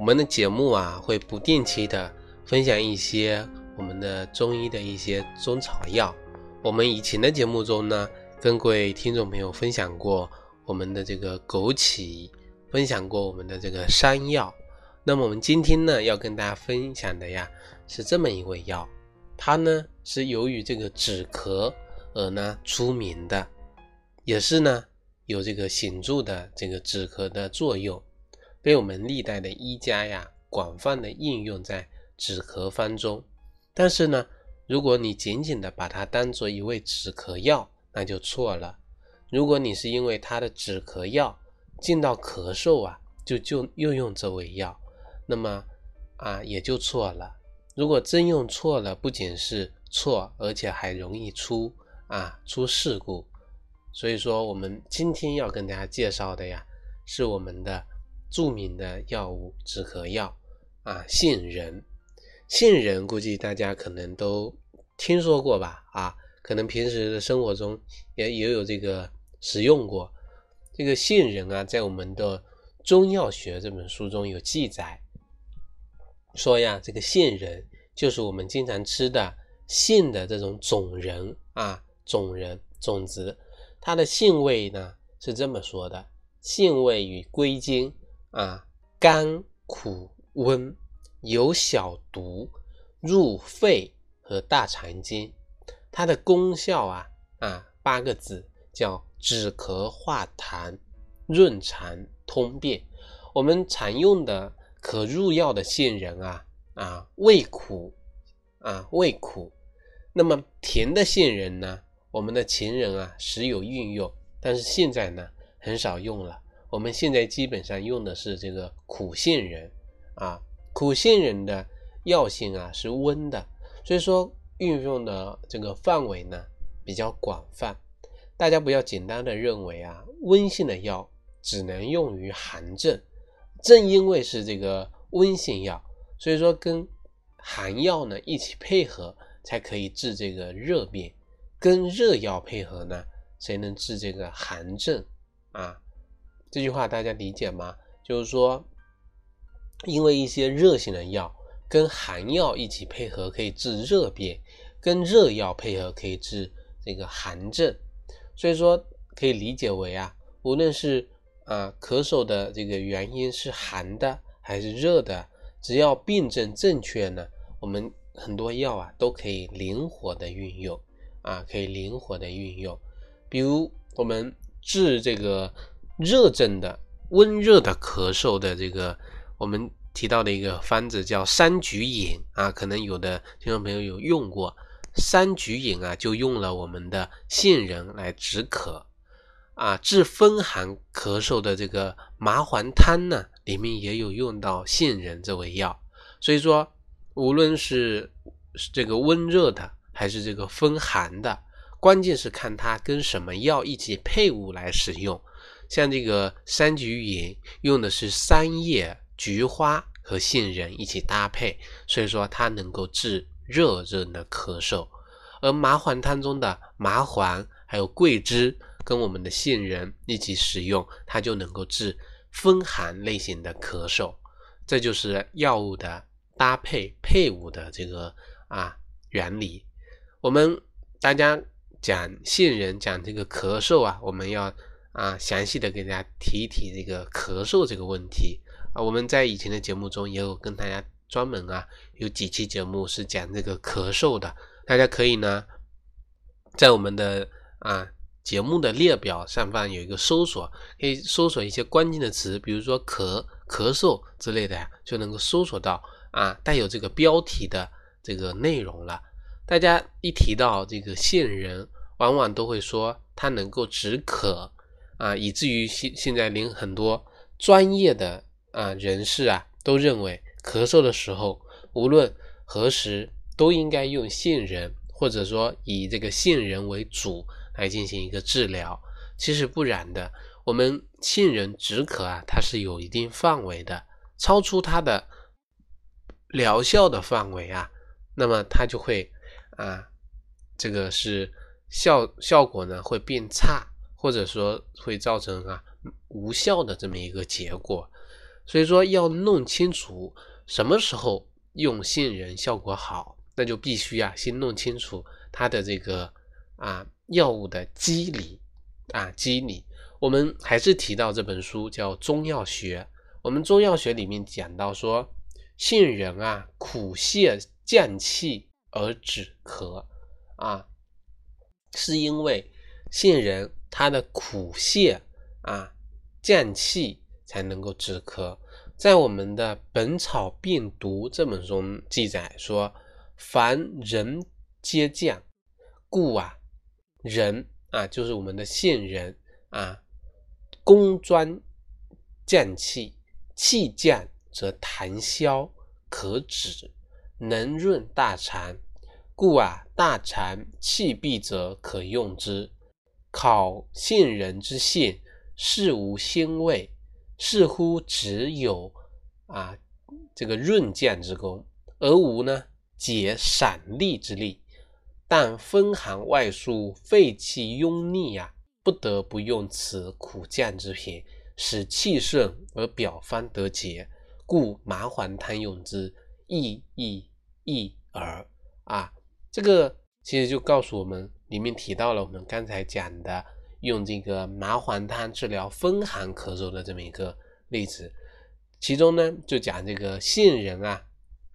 我们的节目啊，会不定期的分享一些我们的中医的一些中草药。我们以前的节目中呢，跟各位听众朋友分享过我们的这个枸杞，分享过我们的这个山药。那么我们今天呢，要跟大家分享的呀，是这么一味药，它呢是由于这个止咳而呢出名的，也是呢有这个显著的这个止咳的作用。被我们历代的医家呀广泛的应用在止咳方中，但是呢，如果你仅仅的把它当做一味止咳药，那就错了。如果你是因为它的止咳药进到咳嗽啊，就就又用这味药，那么啊也就错了。如果真用错了，不仅是错，而且还容易出啊出事故。所以说，我们今天要跟大家介绍的呀，是我们的。著名的药物止咳药啊，杏仁。杏仁估计大家可能都听说过吧？啊，可能平时的生活中也也有这个使用过。这个杏仁啊，在我们的《中药学》这本书中有记载，说呀，这个杏仁就是我们经常吃的杏的这种种仁啊，种仁种子。它的性味呢是这么说的：性味与归经。啊，甘苦温，有小毒，入肺和大肠经。它的功效啊啊，八个字叫止咳化痰、润肠通便。我们常用的可入药的杏仁啊啊，味苦啊，味苦。那么甜的杏仁呢，我们的秦人啊时有运用，但是现在呢很少用了。我们现在基本上用的是这个苦杏仁啊，苦杏仁的药性啊是温的，所以说运用的这个范围呢比较广泛。大家不要简单的认为啊，温性的药只能用于寒症。正因为是这个温性药，所以说跟寒药呢一起配合，才可以治这个热病。跟热药配合呢，才能治这个寒症啊。这句话大家理解吗？就是说，因为一些热性的药跟寒药一起配合可以治热病，跟热药配合可以治这个寒症，所以说可以理解为啊，无论是啊咳嗽的这个原因是寒的还是热的，只要病症正确呢，我们很多药啊都可以灵活的运用啊，可以灵活的运用，比如我们治这个。热症的温热的咳嗽的这个，我们提到的一个方子叫三菊饮啊，可能有的听众朋友有用过三菊饮啊，就用了我们的杏仁来止咳啊。治风寒咳嗽的这个麻黄汤呢，里面也有用到杏仁这味药。所以说，无论是这个温热的还是这个风寒的，关键是看它跟什么药一起配伍来使用。像这个三菊饮用的是三叶菊花和杏仁一起搭配，所以说它能够治热症的咳嗽。而麻黄汤中的麻黄还有桂枝跟我们的杏仁一起使用，它就能够治风寒类型的咳嗽。这就是药物的搭配配伍的这个啊原理。我们大家讲杏仁讲这个咳嗽啊，我们要。啊，详细的给大家提一提这个咳嗽这个问题啊，我们在以前的节目中也有跟大家专门啊有几期节目是讲这个咳嗽的，大家可以呢在我们的啊节目的列表上方有一个搜索，可以搜索一些关键的词，比如说咳、咳嗽之类的呀，就能够搜索到啊带有这个标题的这个内容了。大家一提到这个杏仁，往往都会说它能够止咳。啊，以至于现现在连很多专业的啊人士啊都认为咳嗽的时候，无论何时都应该用杏仁，或者说以这个杏仁为主来进行一个治疗。其实不然的，我们杏仁止咳啊，它是有一定范围的，超出它的疗效的范围啊，那么它就会啊，这个是效效果呢会变差，或者说会造成啊无效的这么一个结果。所以说要弄清楚什么时候用杏仁效果好，那就必须啊先弄清楚它的这个啊药物的机理啊机理。我们还是提到这本书叫《中药学》，我们中药学里面讲到说，杏仁啊苦泻降气而止咳啊，是因为杏仁它的苦泻啊降气。才能够止咳。在我们的《本草病毒》这本书记载说：“凡人皆降，故啊，人啊，就是我们的杏仁啊，工专降气，气降则痰消，可止，能润大肠，故啊，大肠气闭者可用之。考杏仁之信，是无腥味。”似乎只有啊这个润降之功，而无呢解散利之力。但风寒外束，肺气壅逆呀，不得不用此苦降之品，使气顺而表方得节。故麻黄汤用之，亦亦亦耳啊。这个其实就告诉我们，里面提到了我们刚才讲的。用这个麻黄汤治疗风寒咳嗽的这么一个例子，其中呢就讲这个杏仁啊，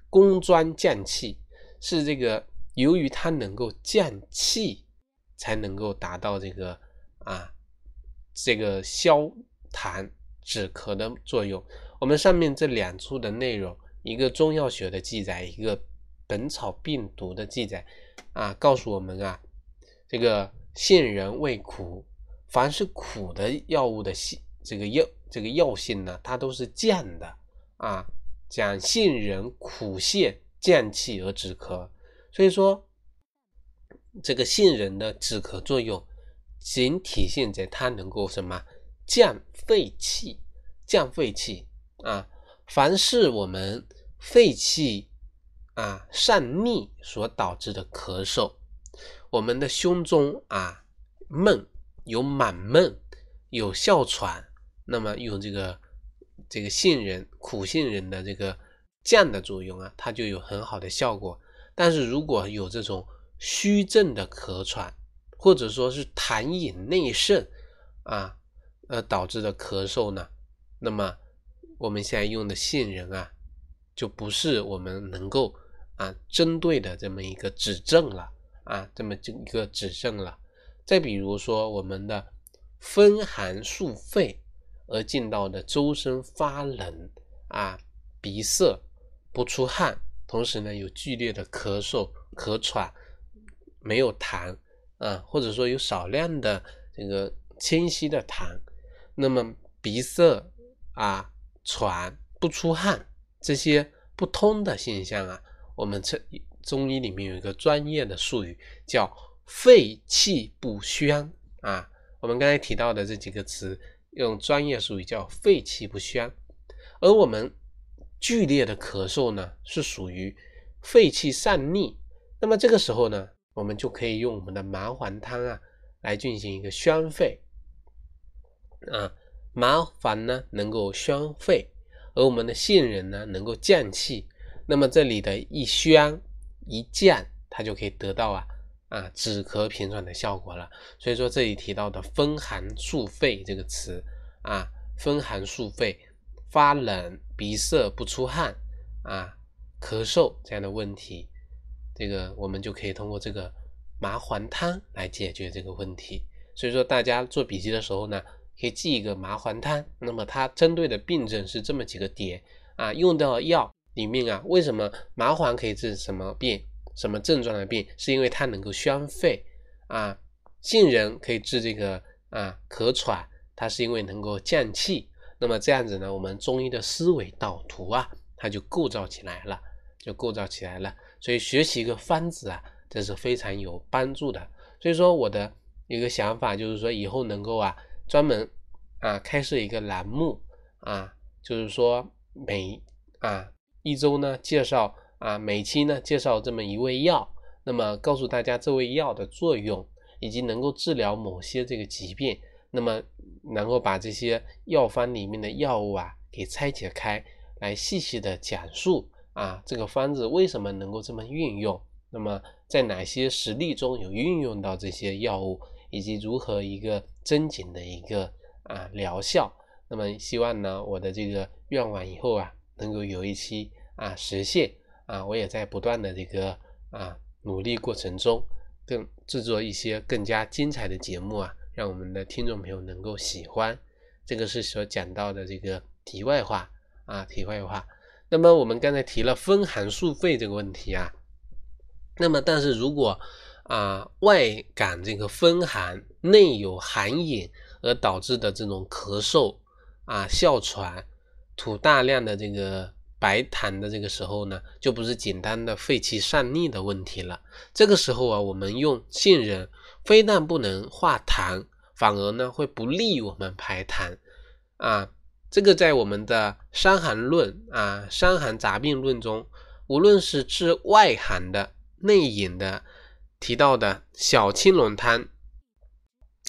工专降气，是这个由于它能够降气，才能够达到这个啊这个消痰止咳的作用。我们上面这两处的内容，一个中药学的记载，一个本草病毒的记载啊，告诉我们啊，这个杏仁味苦。凡是苦的药物的性，这个药这个药性呢，它都是降的啊。讲杏仁苦泻降气而止咳，所以说这个杏仁的止咳作用，仅体现在它能够什么降肺气，降肺气啊。凡是我们肺气啊上逆所导致的咳嗽，我们的胸中啊闷。有满闷，有哮喘，那么用这个这个杏仁苦杏仁的这个降的作用啊，它就有很好的效果。但是如果有这种虚症的咳喘，或者说是痰饮内盛啊，呃导致的咳嗽呢，那么我们现在用的杏仁啊，就不是我们能够啊针对的这么一个指症了啊，这么就一个指证了。再比如说，我们的风寒束肺而进到的周身发冷啊，鼻塞不出汗，同时呢有剧烈的咳嗽、咳喘，没有痰啊，或者说有少量的这个清晰的痰，那么鼻塞啊、喘不出汗这些不通的现象啊，我们这中医里面有一个专业的术语叫。肺气不宣啊，我们刚才提到的这几个词，用专业术语叫肺气不宣。而我们剧烈的咳嗽呢，是属于肺气上逆。那么这个时候呢，我们就可以用我们的麻黄汤啊，来进行一个宣肺啊。麻黄呢能够宣肺，而我们的杏仁呢能够降气。那么这里的一宣一降，它就可以得到啊。啊，止咳平喘的效果了。所以说这里提到的风寒束肺这个词啊，风寒束肺，发冷、鼻塞不出汗啊，咳嗽这样的问题，这个我们就可以通过这个麻黄汤来解决这个问题。所以说大家做笔记的时候呢，可以记一个麻黄汤。那么它针对的病症是这么几个点啊，用到药里面啊，为什么麻黄可以治什么病？什么症状的病，是因为它能够宣肺啊。杏仁可以治这个啊咳喘，它是因为能够降气。那么这样子呢，我们中医的思维导图啊，它就构造起来了，就构造起来了。所以学习一个方子啊，这是非常有帮助的。所以说我的一个想法就是说，以后能够啊，专门啊开设一个栏目啊，就是说每啊一周呢介绍啊每期呢介绍这么一味药，那么告诉大家这味药的作用，以及能够治疗某些这个疾病，那么能够把这些药方里面的药物啊给拆解开来细细的讲述啊这个方子为什么能够这么运用。那么，在哪些实例中有运用到这些药物，以及如何一个增紧的一个啊疗效？那么，希望呢，我的这个愿望以后啊，能够有一期啊实现啊。我也在不断的这个啊努力过程中，更制作一些更加精彩的节目啊，让我们的听众朋友能够喜欢。这个是所讲到的这个题外话啊，题外话。那么，我们刚才提了风寒素肺这个问题啊。那么，但是如果啊外感这个风寒，内有寒饮而导致的这种咳嗽啊、哮喘、吐大量的这个白痰的这个时候呢，就不是简单的肺气上逆的问题了。这个时候啊，我们用杏仁，非但不能化痰，反而呢会不利于我们排痰啊。这个在我们的《伤寒论》啊《伤寒杂病论》中，无论是治外寒的。内饮的提到的小青龙汤，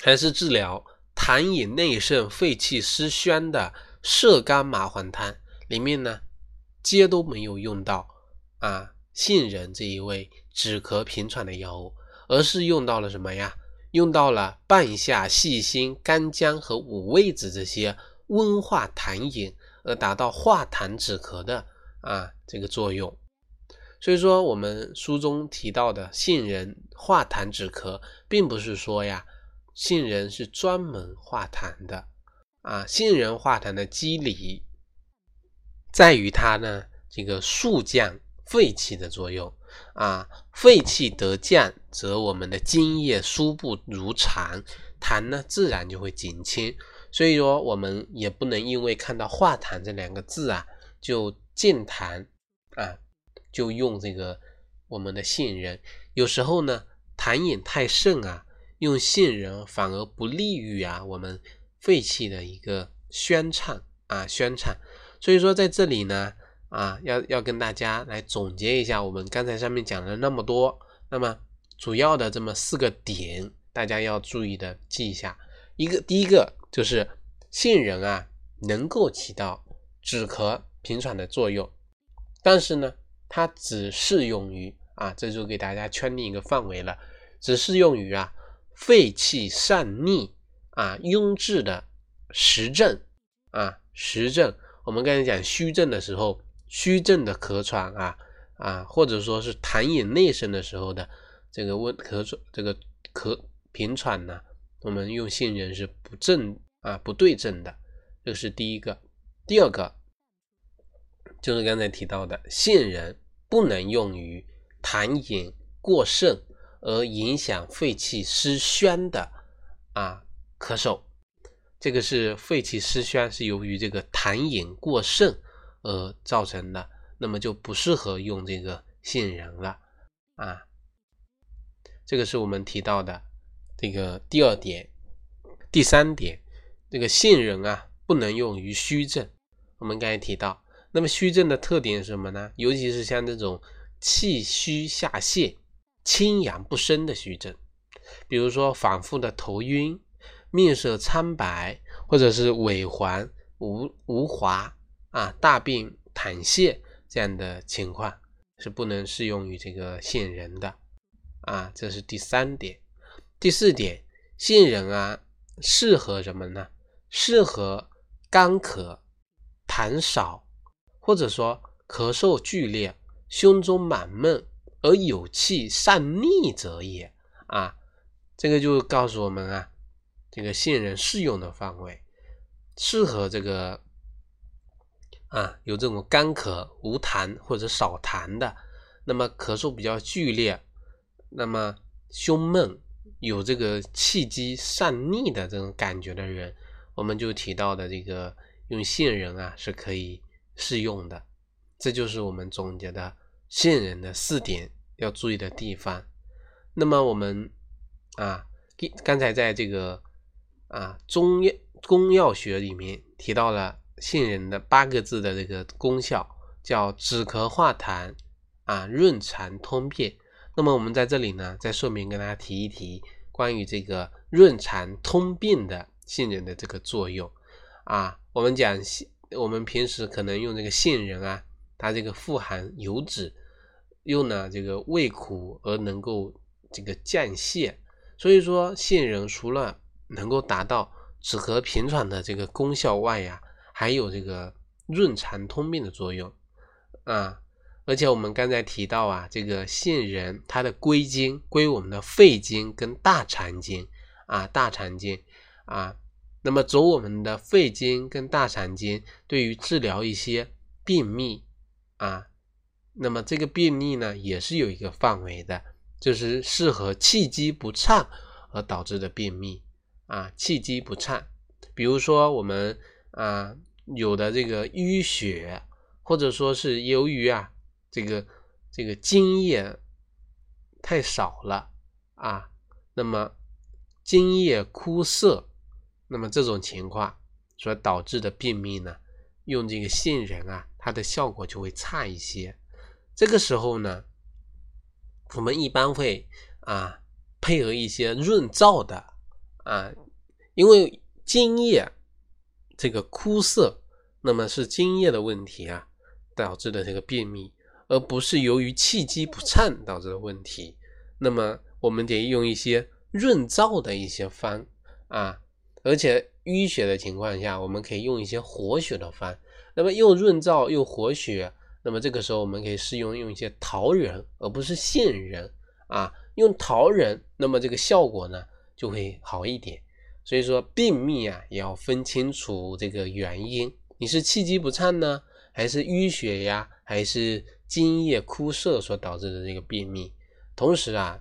还是治疗痰饮内盛、肺气失宣的射干麻黄汤，里面呢，皆都没有用到啊杏仁这一味止咳平喘的药物，而是用到了什么呀？用到了半夏、细辛、干姜和五味子这些温化痰饮，而达到化痰止咳的啊这个作用。所以说，我们书中提到的杏仁化痰止咳，并不是说呀，杏仁是专门化痰的啊。杏仁化痰的机理在于它呢，这个速降肺气的作用啊。肺气得降，则我们的津液输布如常，痰呢自然就会减轻。所以说，我们也不能因为看到化痰这两个字啊，就健痰啊。就用这个我们的杏仁，有时候呢痰饮太盛啊，用杏仁反而不利于啊我们肺气的一个宣畅啊宣畅。所以说在这里呢啊要要跟大家来总结一下我们刚才上面讲了那么多，那么主要的这么四个点，大家要注意的记一下。一个第一个就是杏仁啊能够起到止咳平喘的作用，但是呢。它只适用于啊，这就给大家圈定一个范围了，只适用于啊肺气上逆啊壅滞的实症啊实症。我们刚才讲虚症的时候，虚症的咳喘啊啊，或者说是痰饮内盛的时候的这个温咳喘这个咳平喘呢，我们用杏仁是不正啊不对症的，这是第一个。第二个。就是刚才提到的，杏仁不能用于痰饮过盛而影响肺气失宣的啊咳嗽，这个是肺气失宣是由于这个痰饮过盛而造成的，那么就不适合用这个杏仁了啊。这个是我们提到的这个第二点，第三点，这个杏仁啊不能用于虚症，我们刚才提到。那么虚症的特点是什么呢？尤其是像这种气虚下泻、清阳不升的虚症，比如说反复的头晕、面色苍白，或者是萎黄无无华啊、大便溏泻这样的情况，是不能适用于这个杏仁的啊。这是第三点。第四点，杏仁啊，适合什么呢？适合干咳、痰少。或者说咳嗽剧烈、胸中满闷而有气上逆者也啊，这个就告诉我们啊，这个杏仁适用的范围适合这个啊有这种干咳无痰或者少痰的，那么咳嗽比较剧烈，那么胸闷有这个气机上逆的这种感觉的人，我们就提到的这个用杏仁啊是可以。适用的，这就是我们总结的杏仁的四点要注意的地方。那么我们啊，刚才在这个啊中药功药学里面提到了杏仁的八个字的这个功效，叫止咳化痰啊，润肠通便。那么我们在这里呢，再顺便跟大家提一提关于这个润肠通便的杏仁的这个作用啊。我们讲杏，我们平时可能用这个杏仁啊，它这个富含油脂，用呢这个味苦而能够。这个降泻，所以说杏仁除了能够达到止咳平喘的这个功效外呀，还有这个润肠通便的作用啊。而且我们刚才提到啊，这个杏仁它的归经归我们的肺经跟大肠经啊，大肠经啊，那么走我们的肺经跟大肠经，对于治疗一些便秘啊，那么这个便秘呢也是有一个范围的。就是适合气机不畅而导致的便秘啊，气机不畅，比如说我们啊有的这个淤血，或者说是由于啊这个这个津液太少了啊，那么津液枯涩，那么这种情况所导致的便秘呢，用这个杏仁啊，它的效果就会差一些。这个时候呢。我们一般会啊配合一些润燥的啊，因为津液这个枯涩，那么是津液的问题啊导致的这个便秘，而不是由于气机不畅导致的问题。那么我们得用一些润燥的一些方啊，而且淤血的情况下，我们可以用一些活血的方。那么又润燥又活血。那么这个时候，我们可以试用用一些桃仁，而不是杏仁啊。用桃仁，那么这个效果呢就会好一点。所以说，便秘啊也要分清楚这个原因，你是气机不畅呢，还是淤血呀，还是津液枯涩所导致的这个便秘？同时啊，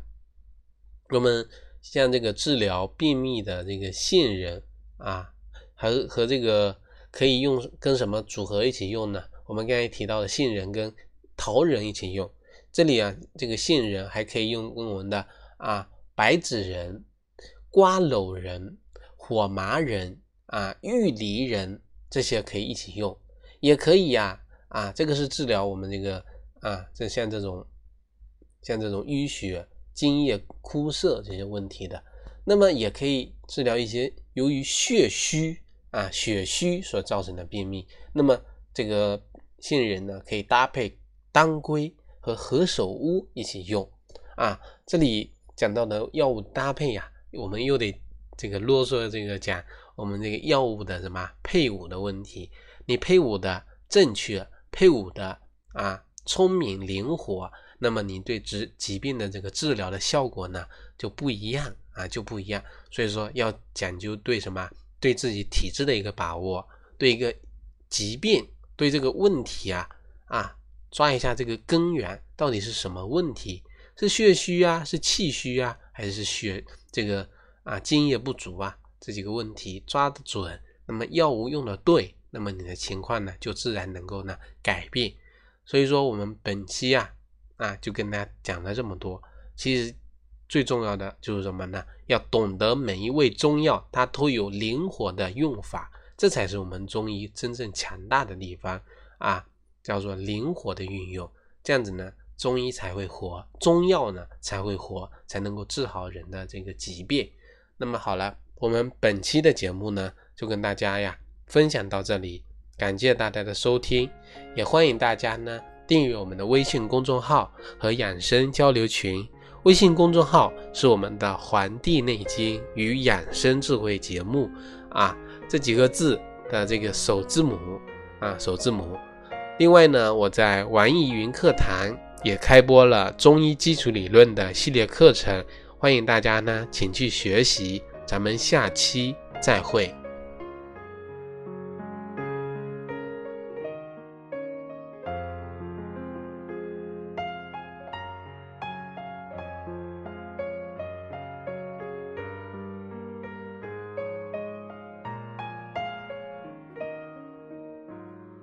我们像这个治疗便秘的这个杏仁啊，和和这个可以用跟什么组合一起用呢？我们刚才提到的杏仁跟桃仁一起用，这里啊，这个杏仁还可以用跟我们的啊白芷仁、瓜蒌仁、火麻仁啊、玉梨仁这些可以一起用，也可以呀啊，这个是治疗我们这个啊，这像这种像这种淤血、津液枯涩这些问题的，那么也可以治疗一些由于血虚啊血虚所造成的便秘，那么这个。杏仁呢，可以搭配当归和何首乌一起用啊。这里讲到的药物搭配呀，我们又得这个啰嗦这个讲我们这个药物的什么配伍的问题。你配伍的正确，配伍的啊聪明灵活，那么你对治疾病的这个治疗的效果呢就不一样啊，就不一样。所以说要讲究对什么，对自己体质的一个把握，对一个疾病。对这个问题啊啊，抓一下这个根源到底是什么问题？是血虚啊，是气虚啊，还是血这个啊津液不足啊？这几个问题抓得准，那么药物用的对，那么你的情况呢就自然能够呢改变。所以说我们本期啊啊就跟大家讲了这么多，其实最重要的就是什么呢？要懂得每一味中药它都有灵活的用法。这才是我们中医真正强大的地方啊，叫做灵活的运用，这样子呢，中医才会活，中药呢才会活，才能够治好人的这个疾病。那么好了，我们本期的节目呢，就跟大家呀分享到这里，感谢大家的收听，也欢迎大家呢订阅我们的微信公众号和养生交流群。微信公众号是我们的《黄帝内经与养生智慧》节目啊。这几个字的这个首字母啊，首字母。另外呢，我在网易云课堂也开播了中医基础理论的系列课程，欢迎大家呢，请去学习。咱们下期再会。